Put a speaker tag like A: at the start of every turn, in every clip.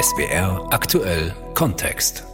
A: SWR aktuell Kontext.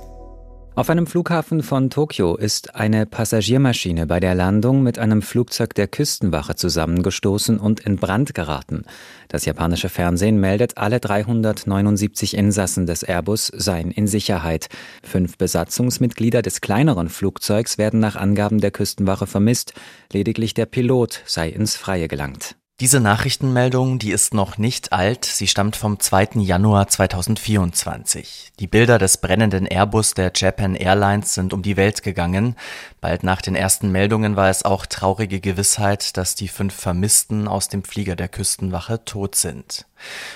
B: Auf einem Flughafen von Tokio ist eine Passagiermaschine bei der Landung mit einem Flugzeug der Küstenwache zusammengestoßen und in Brand geraten. Das japanische Fernsehen meldet, alle 379 Insassen des Airbus seien in Sicherheit. Fünf Besatzungsmitglieder des kleineren Flugzeugs werden nach Angaben der Küstenwache vermisst. Lediglich der Pilot sei ins Freie gelangt.
C: Diese Nachrichtenmeldung, die ist noch nicht alt, sie stammt vom 2. Januar 2024. Die Bilder des brennenden Airbus der Japan Airlines sind um die Welt gegangen. Bald nach den ersten Meldungen war es auch traurige Gewissheit, dass die fünf Vermissten aus dem Flieger der Küstenwache tot sind.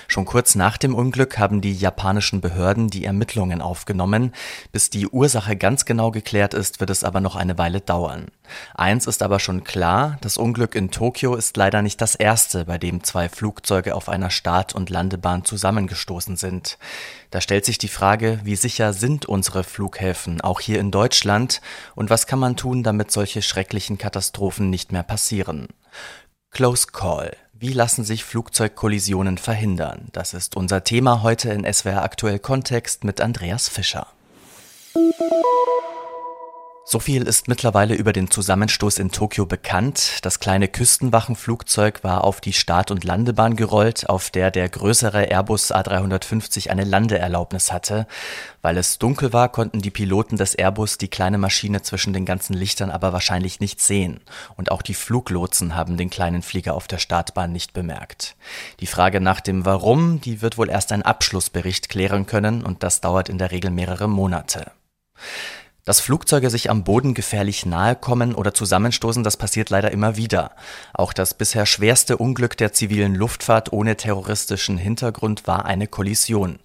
C: Schon kurz nach dem Unglück haben die japanischen Behörden die Ermittlungen aufgenommen. Bis die Ursache ganz genau geklärt ist, wird es aber noch eine Weile dauern. Eins ist aber schon klar, das Unglück in Tokio ist leider nicht das erste, bei dem zwei Flugzeuge auf einer Start- und Landebahn zusammengestoßen sind. Da stellt sich die Frage, wie sicher sind unsere Flughäfen, auch hier in Deutschland, und was kann man tun, damit solche schrecklichen Katastrophen nicht mehr passieren? Close Call. Wie lassen sich Flugzeugkollisionen verhindern? Das ist unser Thema heute in SWR Aktuell Kontext mit Andreas Fischer. So viel ist mittlerweile über den Zusammenstoß in Tokio bekannt. Das kleine Küstenwachenflugzeug war auf die Start- und Landebahn gerollt, auf der der größere Airbus A350 eine Landeerlaubnis hatte. Weil es dunkel war, konnten die Piloten des Airbus die kleine Maschine zwischen den ganzen Lichtern aber wahrscheinlich nicht sehen. Und auch die Fluglotsen haben den kleinen Flieger auf der Startbahn nicht bemerkt. Die Frage nach dem Warum, die wird wohl erst ein Abschlussbericht klären können und das dauert in der Regel mehrere Monate. Dass Flugzeuge sich am Boden gefährlich nahe kommen oder zusammenstoßen, das passiert leider immer wieder. Auch das bisher schwerste Unglück der zivilen Luftfahrt ohne terroristischen Hintergrund war eine Kollision.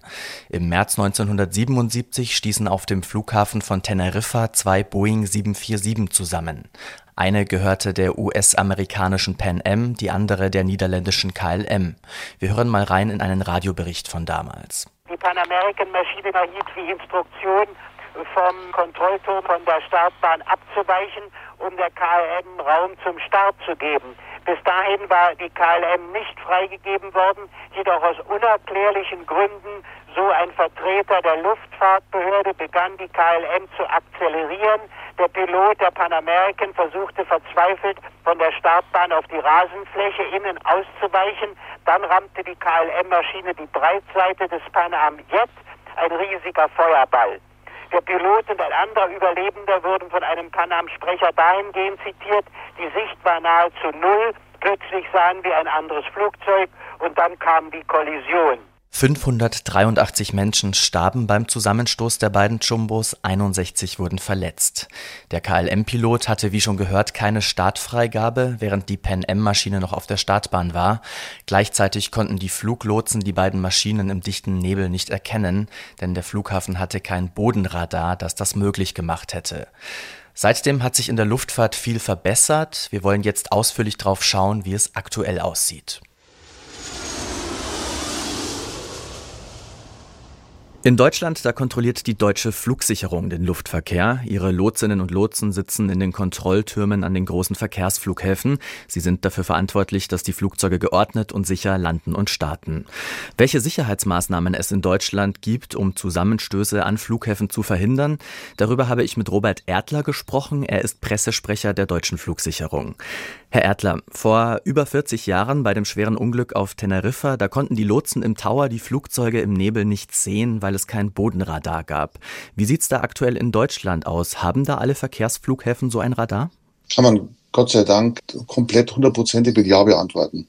C: Im März 1977 stießen auf dem Flughafen von Teneriffa zwei Boeing 747 zusammen. Eine gehörte der US-amerikanischen Pan Am, die andere der niederländischen KLM. Wir hören mal rein in einen Radiobericht von damals.
D: Die Pan American Maschine erhielt wie Instruktion vom Kontrollturm von der Startbahn abzuweichen, um der KLM Raum zum Start zu geben. Bis dahin war die KLM nicht freigegeben worden, jedoch aus unerklärlichen Gründen, so ein Vertreter der Luftfahrtbehörde, begann die KLM zu akzelerieren. Der Pilot der Pan American versuchte verzweifelt von der Startbahn auf die Rasenfläche innen auszuweichen. Dann rammte die KLM-Maschine die Breitseite des Pan Am Jet, ein riesiger Feuerball. Der Pilot und ein anderer Überlebender wurden von einem Panam-Sprecher dahingehend zitiert, die Sicht war nahezu null, plötzlich sahen wir ein anderes Flugzeug und dann kam die Kollision.
C: 583 Menschen starben beim Zusammenstoß der beiden Jumbos, 61 wurden verletzt. Der KLM-Pilot hatte wie schon gehört keine Startfreigabe, während die Pan Am-Maschine noch auf der Startbahn war. Gleichzeitig konnten die Fluglotsen die beiden Maschinen im dichten Nebel nicht erkennen, denn der Flughafen hatte kein Bodenradar, das das möglich gemacht hätte. Seitdem hat sich in der Luftfahrt viel verbessert. Wir wollen jetzt ausführlich drauf schauen, wie es aktuell aussieht. In Deutschland, da kontrolliert die deutsche Flugsicherung den Luftverkehr. Ihre Lotsinnen und Lotsen sitzen in den Kontrolltürmen an den großen Verkehrsflughäfen. Sie sind dafür verantwortlich, dass die Flugzeuge geordnet und sicher landen und starten. Welche Sicherheitsmaßnahmen es in Deutschland gibt, um Zusammenstöße an Flughäfen zu verhindern, darüber habe ich mit Robert Erdler gesprochen. Er ist Pressesprecher der deutschen Flugsicherung. Herr Erdler, vor über 40 Jahren bei dem schweren Unglück auf Teneriffa, da konnten die Lotsen im Tower die Flugzeuge im Nebel nicht sehen, weil es kein Bodenradar gab. Wie sieht's da aktuell in Deutschland aus? Haben da alle Verkehrsflughäfen so ein Radar?
E: Kann man Gott sei Dank komplett hundertprozentig mit Ja beantworten.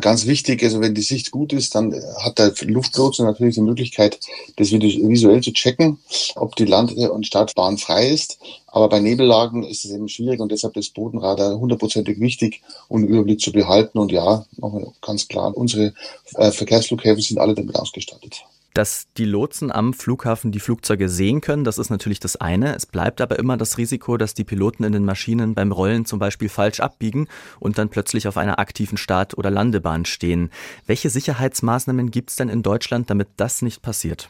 E: Ganz wichtig, also wenn die Sicht gut ist, dann hat der Luftlotse natürlich die Möglichkeit, das visuell zu checken, ob die Land- und Startbahn frei ist. Aber bei Nebellagen ist es eben schwierig und deshalb ist Bodenradar hundertprozentig wichtig, um den Überblick zu behalten. Und ja, ganz klar, unsere äh, Verkehrsflughäfen sind alle damit ausgestattet.
C: Dass die Lotsen am Flughafen die Flugzeuge sehen können, das ist natürlich das eine. Es bleibt aber immer das Risiko, dass die Piloten in den Maschinen beim Rollen zum Beispiel falsch abbiegen und dann plötzlich auf einer aktiven Start- oder Landebahn stehen. Welche Sicherheitsmaßnahmen gibt es denn in Deutschland, damit das nicht passiert?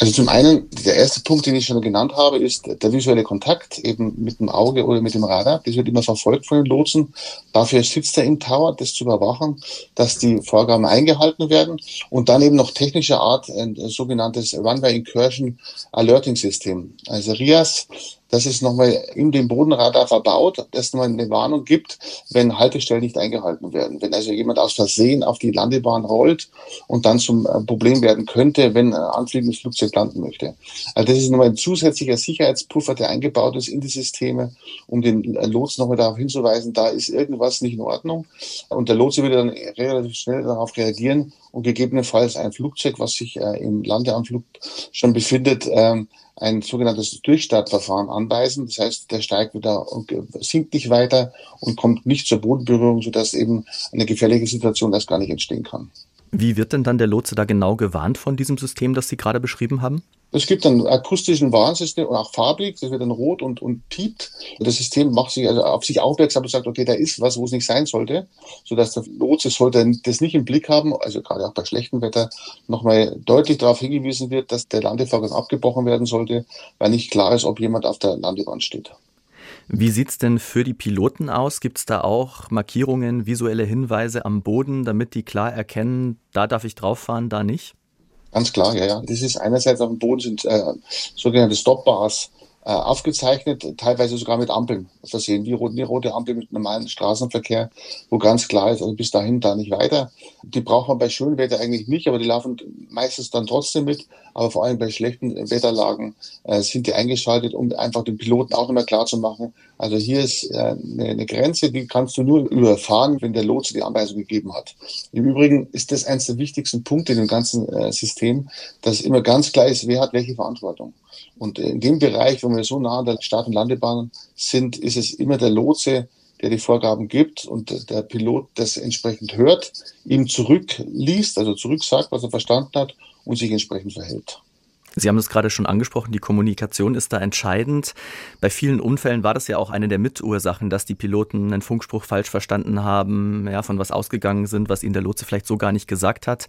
E: Also zum einen, der erste Punkt, den ich schon genannt habe, ist der visuelle Kontakt eben mit dem Auge oder mit dem Radar. Das wird immer verfolgt von den Lotsen. Dafür sitzt er im Tower, das zu überwachen, dass die Vorgaben eingehalten werden. Und dann eben noch technischer Art ein sogenanntes Runway Incursion Alerting System. Also RIAS das ist nochmal in dem Bodenradar verbaut, das nochmal eine Warnung gibt, wenn Haltestellen nicht eingehalten werden. Wenn also jemand aus Versehen auf die Landebahn rollt und dann zum äh, Problem werden könnte, wenn ein anfliegendes Flugzeug landen möchte. Also das ist nochmal ein zusätzlicher Sicherheitspuffer, der eingebaut ist in die Systeme, um den Lotsen nochmal darauf hinzuweisen, da ist irgendwas nicht in Ordnung. Und der Lotse würde dann relativ schnell darauf reagieren und gegebenenfalls ein Flugzeug, was sich äh, im Landeanflug schon befindet, ähm, ein sogenanntes Durchstartverfahren anweisen. Das heißt, der steigt wieder und sinkt nicht weiter und kommt nicht zur Bodenberührung, sodass eben eine gefährliche Situation erst gar nicht entstehen kann.
C: Wie wird denn dann der Lotse da genau gewarnt von diesem System, das Sie gerade beschrieben haben?
E: Es gibt einen akustischen Warnsystem und auch farbig, das wird dann rot und, und piept. Das System macht sich also auf sich aufmerksam und sagt, okay, da ist was, wo es nicht sein sollte, sodass der Lotse sollte das nicht im Blick haben, also gerade auch bei schlechtem Wetter, nochmal deutlich darauf hingewiesen wird, dass der Landevorgang abgebrochen werden sollte, weil nicht klar ist, ob jemand auf der Landebahn steht.
C: Wie sieht es denn für die Piloten aus? Gibt es da auch Markierungen, visuelle Hinweise am Boden, damit die klar erkennen, da darf ich drauf fahren, da nicht?
E: Ganz klar, ja, ja. Das ist einerseits dem Boden sind äh, sogenannte Stop-Bars äh, aufgezeichnet, teilweise sogar mit Ampeln versehen, wie rote, rote Ampel mit normalen Straßenverkehr, wo ganz klar ist, also bis dahin da nicht weiter. Die braucht man bei schönem Wetter eigentlich nicht, aber die laufen meistens dann trotzdem mit. Aber vor allem bei schlechten Wetterlagen äh, sind die eingeschaltet, um einfach den Piloten auch nochmal klar zu machen. Also hier ist äh, eine, eine Grenze, die kannst du nur überfahren, wenn der Lotse die Anweisung gegeben hat. Im Übrigen ist das eines der wichtigsten Punkte in dem ganzen äh, System, dass immer ganz klar ist, wer hat welche Verantwortung. Und in dem Bereich, wo wir so nah an der Start- und Landebahn sind, ist es immer der Lotse, der die Vorgaben gibt und der Pilot das entsprechend hört, ihm zurückliest, also zurücksagt, was er verstanden hat und sich entsprechend verhält.
C: Sie haben es gerade schon angesprochen, die Kommunikation ist da entscheidend. Bei vielen Unfällen war das ja auch eine der Mitursachen, dass die Piloten einen Funkspruch falsch verstanden haben, ja, von was ausgegangen sind, was ihnen der Lotse vielleicht so gar nicht gesagt hat.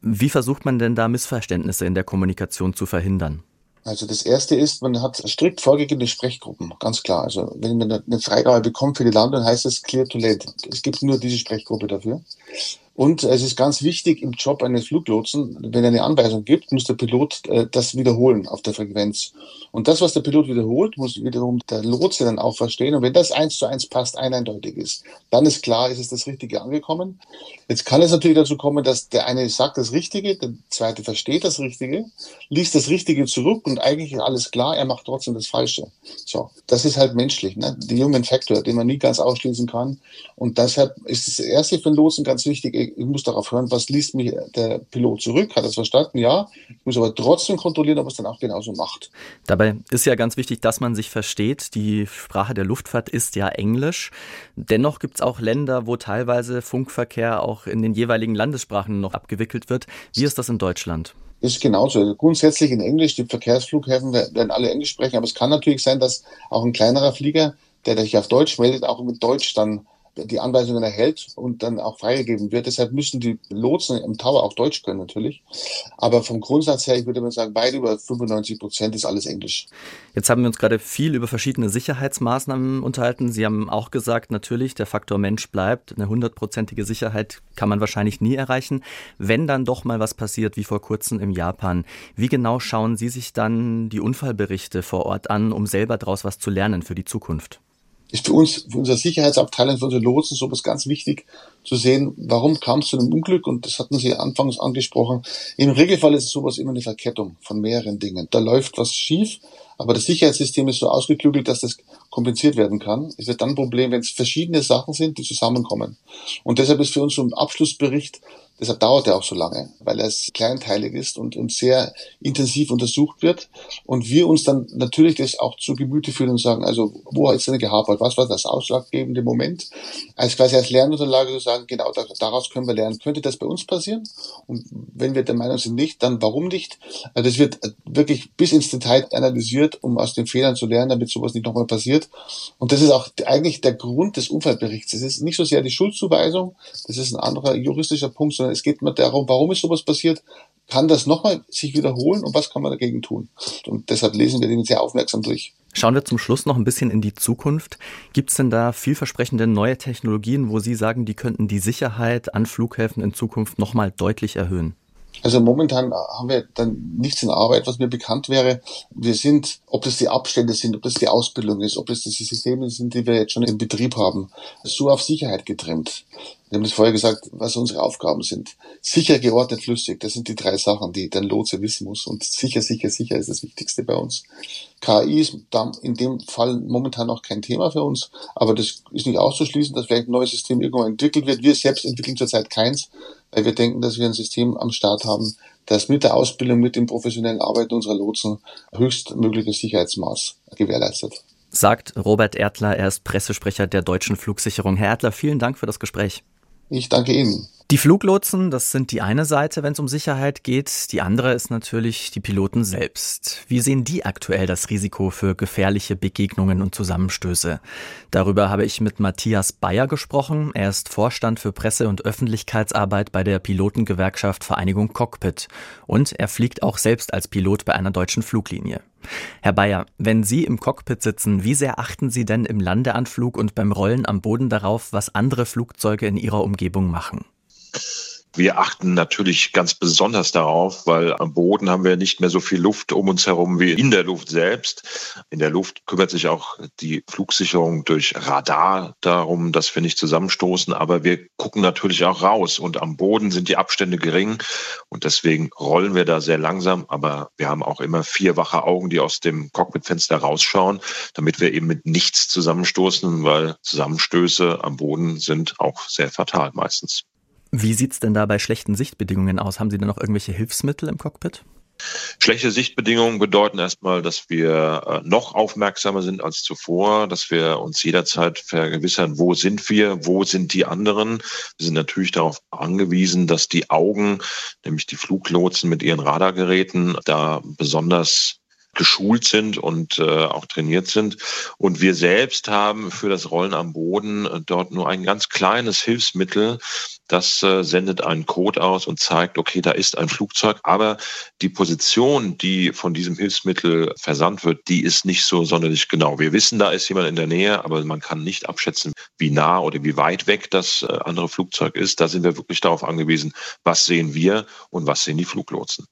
C: Wie versucht man denn da Missverständnisse in der Kommunikation zu verhindern?
E: Also das erste ist, man hat strikt vorgegebene Sprechgruppen, ganz klar. Also wenn man eine Freigabe bekommt für die Landung, heißt es Clear to Land. Es gibt nur diese Sprechgruppe dafür. Und es ist ganz wichtig im Job eines Fluglotsen, wenn er eine Anweisung gibt, muss der Pilot äh, das wiederholen auf der Frequenz. Und das, was der Pilot wiederholt, muss wiederum der Lotse dann auch verstehen. Und wenn das eins zu eins passt, eindeutig ist, dann ist klar, ist es das Richtige angekommen. Jetzt kann es natürlich dazu kommen, dass der eine sagt das Richtige, der zweite versteht das Richtige, liest das Richtige zurück und eigentlich ist alles klar, er macht trotzdem das Falsche. So, das ist halt menschlich, ne? Die Human Factor, den man nie ganz ausschließen kann. Und deshalb ist das erste für den Lotsen ganz wichtig, ich muss darauf hören, was liest mir der Pilot zurück? Hat er es verstanden? Ja. Ich muss aber trotzdem kontrollieren, ob er es dann auch genauso macht.
C: Dabei ist ja ganz wichtig, dass man sich versteht. Die Sprache der Luftfahrt ist ja Englisch. Dennoch gibt es auch Länder, wo teilweise Funkverkehr auch in den jeweiligen Landessprachen noch abgewickelt wird. Wie ist das in Deutschland?
E: ist genauso. Grundsätzlich in Englisch, die Verkehrsflughäfen werden alle Englisch sprechen, aber es kann natürlich sein, dass auch ein kleinerer Flieger, der sich auf Deutsch meldet, auch mit Deutsch dann die Anweisungen erhält und dann auch freigegeben wird. Deshalb müssen die Lotsen im Tower auch Deutsch können natürlich. Aber vom Grundsatz her, ich würde mal sagen, weit über 95 Prozent ist alles Englisch.
C: Jetzt haben wir uns gerade viel über verschiedene Sicherheitsmaßnahmen unterhalten. Sie haben auch gesagt, natürlich, der Faktor Mensch bleibt. Eine hundertprozentige Sicherheit kann man wahrscheinlich nie erreichen. Wenn dann doch mal was passiert, wie vor kurzem im Japan, wie genau schauen Sie sich dann die Unfallberichte vor Ort an, um selber daraus was zu lernen für die Zukunft?
E: Ist für uns, für unsere Sicherheitsabteilung, für unsere Lotsen sowas ganz wichtig zu sehen, warum kam es zu einem Unglück und das hatten Sie anfangs angesprochen. Im Regelfall ist sowas immer eine Verkettung von mehreren Dingen. Da läuft was schief, aber das Sicherheitssystem ist so ausgeklügelt, dass das kompensiert werden kann. Es wird dann ein Problem, wenn es verschiedene Sachen sind, die zusammenkommen. Und deshalb ist für uns so ein Abschlussbericht Deshalb dauert er auch so lange, weil er kleinteilig ist und, und sehr intensiv untersucht wird. Und wir uns dann natürlich das auch zu Gemüte führen und sagen, also wo ist denn gehapert? Was war das ausschlaggebende Moment? Als quasi als Lernunterlage zu sagen, genau daraus können wir lernen. Könnte das bei uns passieren? Und wenn wir der Meinung sind nicht, dann warum nicht? Also das wird wirklich bis ins Detail analysiert, um aus den Fehlern zu lernen, damit sowas nicht nochmal passiert. Und das ist auch eigentlich der Grund des Unfallberichts. Es ist nicht so sehr die Schuldzuweisung, das ist ein anderer juristischer Punkt, sondern es geht mir darum, warum ist sowas passiert? kann das nochmal sich wiederholen und was kann man dagegen tun? Und deshalb lesen wir den sehr aufmerksam durch.
C: Schauen wir zum Schluss noch ein bisschen in die Zukunft. Gibt es denn da vielversprechende neue Technologien, wo Sie sagen, die könnten die Sicherheit an Flughäfen in Zukunft nochmal deutlich erhöhen?
E: Also momentan haben wir dann nichts in Arbeit, was mir bekannt wäre. Wir sind, ob das die Abstände sind, ob das die Ausbildung ist, ob das die Systeme sind, die wir jetzt schon im Betrieb haben, so auf Sicherheit getrimmt. Wir haben es vorher gesagt, was unsere Aufgaben sind. Sicher, geordnet, flüssig. Das sind die drei Sachen, die der Lotse wissen muss. Und sicher, sicher, sicher ist das Wichtigste bei uns. KI ist in dem Fall momentan noch kein Thema für uns, aber das ist nicht auszuschließen, dass vielleicht ein neues System irgendwann entwickelt wird. Wir selbst entwickeln zurzeit keins, weil wir denken, dass wir ein System am Start haben, das mit der Ausbildung, mit dem professionellen Arbeiten unserer Lotsen höchstmögliches Sicherheitsmaß gewährleistet.
C: Sagt Robert Erdler, er ist Pressesprecher der Deutschen Flugsicherung. Herr Erdler, vielen Dank für das Gespräch.
E: Ich danke Ihnen.
C: Die Fluglotsen, das sind die eine Seite, wenn es um Sicherheit geht. Die andere ist natürlich die Piloten selbst. Wie sehen die aktuell das Risiko für gefährliche Begegnungen und Zusammenstöße? Darüber habe ich mit Matthias Bayer gesprochen. Er ist Vorstand für Presse- und Öffentlichkeitsarbeit bei der Pilotengewerkschaft Vereinigung Cockpit. Und er fliegt auch selbst als Pilot bei einer deutschen Fluglinie. Herr Bayer, wenn Sie im Cockpit sitzen, wie sehr achten Sie denn im Landeanflug und beim Rollen am Boden darauf, was andere Flugzeuge in Ihrer Umgebung machen?
F: Wir achten natürlich ganz besonders darauf, weil am Boden haben wir nicht mehr so viel Luft um uns herum wie in der Luft selbst. In der Luft kümmert sich auch die Flugsicherung durch Radar darum, dass wir nicht zusammenstoßen. Aber wir gucken natürlich auch raus und am Boden sind die Abstände gering und deswegen rollen wir da sehr langsam. Aber wir haben auch immer vier wache Augen, die aus dem Cockpitfenster rausschauen, damit wir eben mit nichts zusammenstoßen, weil Zusammenstöße am Boden sind auch sehr fatal meistens.
C: Wie sieht's denn da bei schlechten Sichtbedingungen aus? Haben Sie denn noch irgendwelche Hilfsmittel im Cockpit?
F: Schlechte Sichtbedingungen bedeuten erstmal, dass wir äh, noch aufmerksamer sind als zuvor, dass wir uns jederzeit vergewissern, wo sind wir, wo sind die anderen. Wir sind natürlich darauf angewiesen, dass die Augen, nämlich die Fluglotsen mit ihren Radargeräten, da besonders geschult sind und äh, auch trainiert sind. Und wir selbst haben für das Rollen am Boden äh, dort nur ein ganz kleines Hilfsmittel. Das äh, sendet einen Code aus und zeigt, okay, da ist ein Flugzeug, aber die Position, die von diesem Hilfsmittel versandt wird, die ist nicht so sonderlich genau. Wir wissen, da ist jemand in der Nähe, aber man kann nicht abschätzen, wie nah oder wie weit weg das äh, andere Flugzeug ist. Da sind wir wirklich darauf angewiesen, was sehen wir und was sehen die Fluglotsen.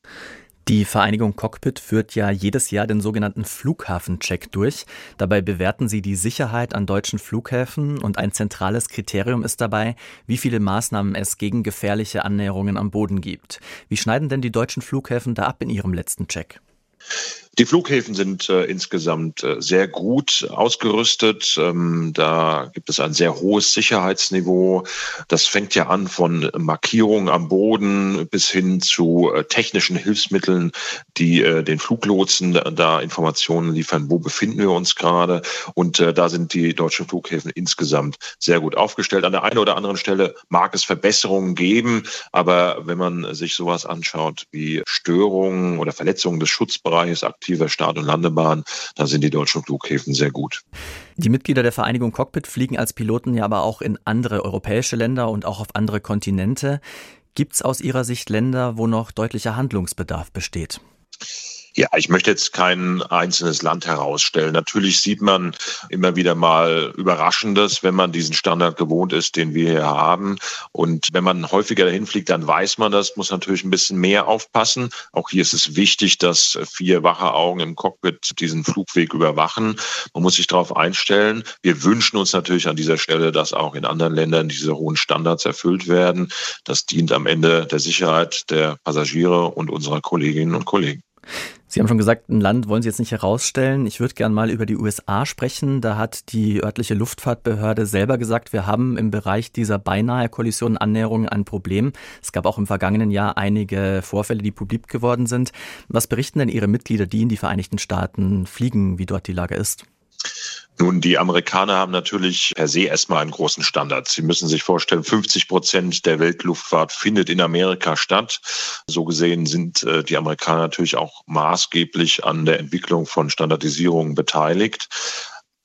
C: Die Vereinigung Cockpit führt ja jedes Jahr den sogenannten Flughafencheck durch. Dabei bewerten sie die Sicherheit an deutschen Flughäfen und ein zentrales Kriterium ist dabei, wie viele Maßnahmen es gegen gefährliche Annäherungen am Boden gibt. Wie schneiden denn die deutschen Flughäfen da ab in ihrem letzten Check?
F: Die Flughäfen sind äh, insgesamt äh, sehr gut ausgerüstet. Ähm, da gibt es ein sehr hohes Sicherheitsniveau. Das fängt ja an von Markierungen am Boden bis hin zu äh, technischen Hilfsmitteln, die äh, den Fluglotsen da Informationen liefern, wo befinden wir uns gerade. Und äh, da sind die deutschen Flughäfen insgesamt sehr gut aufgestellt. An der einen oder anderen Stelle mag es Verbesserungen geben, aber wenn man sich sowas anschaut wie Störungen oder Verletzungen des Schutzbereichs, aktiver Start- und Landebahn. Da sind die deutschen Flughäfen sehr gut.
C: Die Mitglieder der Vereinigung Cockpit fliegen als Piloten ja aber auch in andere europäische Länder und auch auf andere Kontinente. Gibt es aus Ihrer Sicht Länder, wo noch deutlicher Handlungsbedarf besteht?
F: Ja, ich möchte jetzt kein einzelnes Land herausstellen. Natürlich sieht man immer wieder mal Überraschendes, wenn man diesen Standard gewohnt ist, den wir hier haben. Und wenn man häufiger dahin fliegt, dann weiß man das, muss natürlich ein bisschen mehr aufpassen. Auch hier ist es wichtig, dass vier wache Augen im Cockpit diesen Flugweg überwachen. Man muss sich darauf einstellen. Wir wünschen uns natürlich an dieser Stelle, dass auch in anderen Ländern diese hohen Standards erfüllt werden. Das dient am Ende der Sicherheit der Passagiere und unserer Kolleginnen und Kollegen.
C: Sie haben schon gesagt, ein Land wollen Sie jetzt nicht herausstellen. Ich würde gern mal über die USA sprechen. Da hat die örtliche Luftfahrtbehörde selber gesagt, wir haben im Bereich dieser beinahe Kollisionen, Annäherungen ein Problem. Es gab auch im vergangenen Jahr einige Vorfälle, die publik geworden sind. Was berichten denn Ihre Mitglieder, die in die Vereinigten Staaten fliegen, wie dort die Lage ist?
F: Nun, die Amerikaner haben natürlich per se erstmal einen großen Standard. Sie müssen sich vorstellen, 50 Prozent der Weltluftfahrt findet in Amerika statt. So gesehen sind äh, die Amerikaner natürlich auch maßgeblich an der Entwicklung von Standardisierungen beteiligt.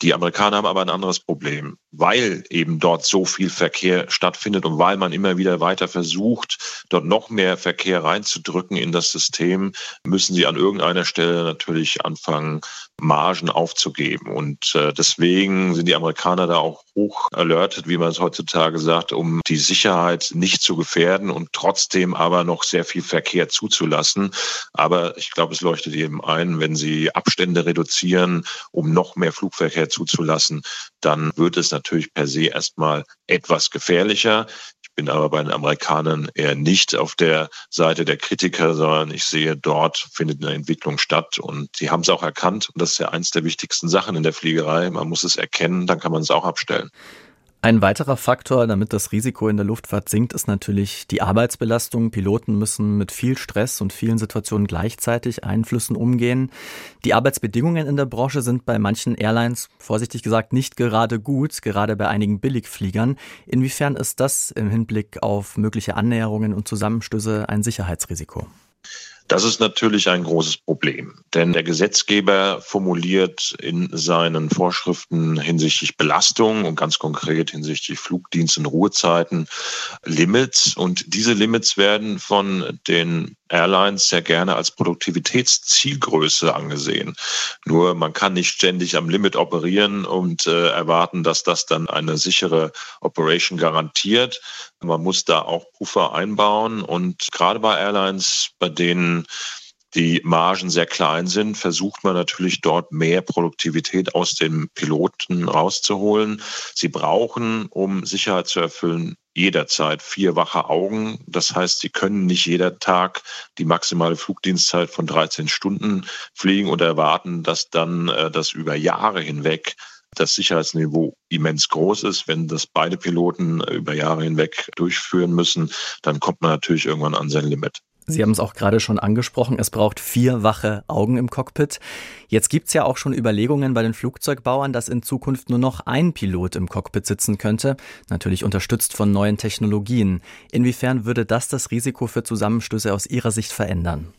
F: Die Amerikaner haben aber ein anderes Problem. Weil eben dort so viel Verkehr stattfindet und weil man immer wieder weiter versucht, dort noch mehr Verkehr reinzudrücken in das System, müssen sie an irgendeiner Stelle natürlich anfangen, Margen aufzugeben. Und äh, deswegen sind die Amerikaner da auch hoch alertet, wie man es heutzutage sagt, um die Sicherheit nicht zu gefährden und trotzdem aber noch sehr viel Verkehr zuzulassen. Aber ich glaube, es leuchtet jedem ein, wenn sie Abstände reduzieren, um noch mehr Flugverkehr zuzulassen, dann wird es natürlich per se erstmal etwas gefährlicher bin aber bei den Amerikanern eher nicht auf der Seite der Kritiker, sondern ich sehe, dort findet eine Entwicklung statt und sie haben es auch erkannt. Und das ist ja eins der wichtigsten Sachen in der Fliegerei. Man muss es erkennen, dann kann man es auch abstellen.
C: Ein weiterer Faktor, damit das Risiko in der Luftfahrt sinkt, ist natürlich die Arbeitsbelastung. Piloten müssen mit viel Stress und vielen Situationen gleichzeitig Einflüssen umgehen. Die Arbeitsbedingungen in der Branche sind bei manchen Airlines, vorsichtig gesagt, nicht gerade gut, gerade bei einigen Billigfliegern. Inwiefern ist das im Hinblick auf mögliche Annäherungen und Zusammenstöße ein Sicherheitsrisiko?
F: Das ist natürlich ein großes Problem, denn der Gesetzgeber formuliert in seinen Vorschriften hinsichtlich Belastung und ganz konkret hinsichtlich Flugdienst und Ruhezeiten Limits und diese Limits werden von den Airlines sehr gerne als Produktivitätszielgröße angesehen. Nur man kann nicht ständig am Limit operieren und äh, erwarten, dass das dann eine sichere Operation garantiert. Man muss da auch Puffer einbauen und gerade bei Airlines, bei denen die Margen sehr klein sind, versucht man natürlich dort mehr Produktivität aus den Piloten rauszuholen. Sie brauchen, um Sicherheit zu erfüllen, jederzeit vier wache Augen. Das heißt, sie können nicht jeder Tag die maximale Flugdienstzeit von 13 Stunden fliegen und erwarten, dass dann äh, das über Jahre hinweg das Sicherheitsniveau immens groß ist. Wenn das beide Piloten äh, über Jahre hinweg durchführen müssen, dann kommt man natürlich irgendwann an sein Limit.
C: Sie haben es auch gerade schon angesprochen, es braucht vier wache Augen im Cockpit. Jetzt gibt es ja auch schon Überlegungen bei den Flugzeugbauern, dass in Zukunft nur noch ein Pilot im Cockpit sitzen könnte, natürlich unterstützt von neuen Technologien. Inwiefern würde das das Risiko für Zusammenstöße aus Ihrer Sicht verändern?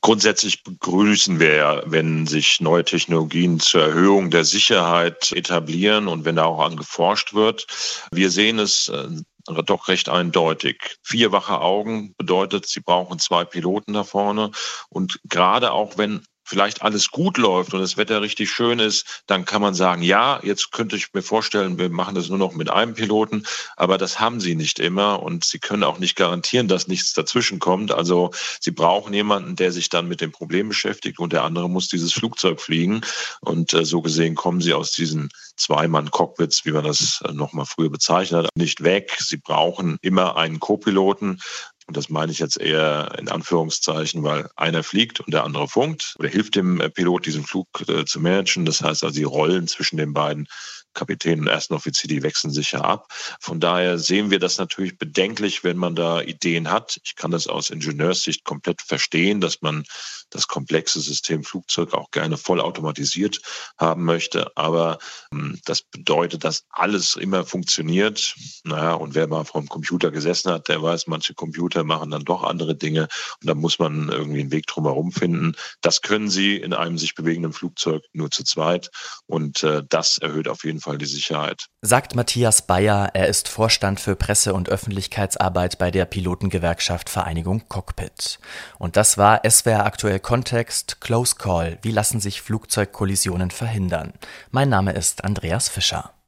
F: Grundsätzlich begrüßen wir ja, wenn sich neue Technologien zur Erhöhung der Sicherheit etablieren und wenn da auch an geforscht wird. Wir sehen es äh, doch recht eindeutig. Vier wache Augen bedeutet, sie brauchen zwei Piloten da vorne. Und gerade auch wenn vielleicht alles gut läuft und das Wetter richtig schön ist, dann kann man sagen, ja, jetzt könnte ich mir vorstellen, wir machen das nur noch mit einem Piloten, aber das haben sie nicht immer und sie können auch nicht garantieren, dass nichts dazwischen kommt. Also sie brauchen jemanden, der sich dann mit dem Problem beschäftigt und der andere muss dieses Flugzeug fliegen und äh, so gesehen kommen sie aus diesen Zweimann-Cockpits, wie man das äh, noch mal früher bezeichnet hat, nicht weg. Sie brauchen immer einen Co-Piloten. Und das meine ich jetzt eher in Anführungszeichen, weil einer fliegt und der andere funkt oder hilft dem äh, Pilot, diesen Flug äh, zu managen. Das heißt also, die Rollen zwischen den beiden Kapitän und ersten Offizier, die wechseln sich ja ab. Von daher sehen wir das natürlich bedenklich, wenn man da Ideen hat. Ich kann das aus Ingenieurssicht komplett verstehen, dass man das komplexe System Flugzeug auch gerne vollautomatisiert haben möchte. Aber ähm, das bedeutet, dass alles immer funktioniert. Naja, und wer mal vom Computer gesessen hat, der weiß, manche Computer machen dann doch andere Dinge. Und da muss man irgendwie einen Weg drumherum finden. Das können Sie in einem sich bewegenden Flugzeug nur zu zweit. Und äh, das erhöht auf jeden Fall die Sicherheit.
C: Sagt Matthias Bayer, er ist Vorstand für Presse- und Öffentlichkeitsarbeit bei der Pilotengewerkschaft Vereinigung Cockpit. Und das war SWR aktuell Kontext Close Call. Wie lassen sich Flugzeugkollisionen verhindern? Mein Name ist Andreas Fischer.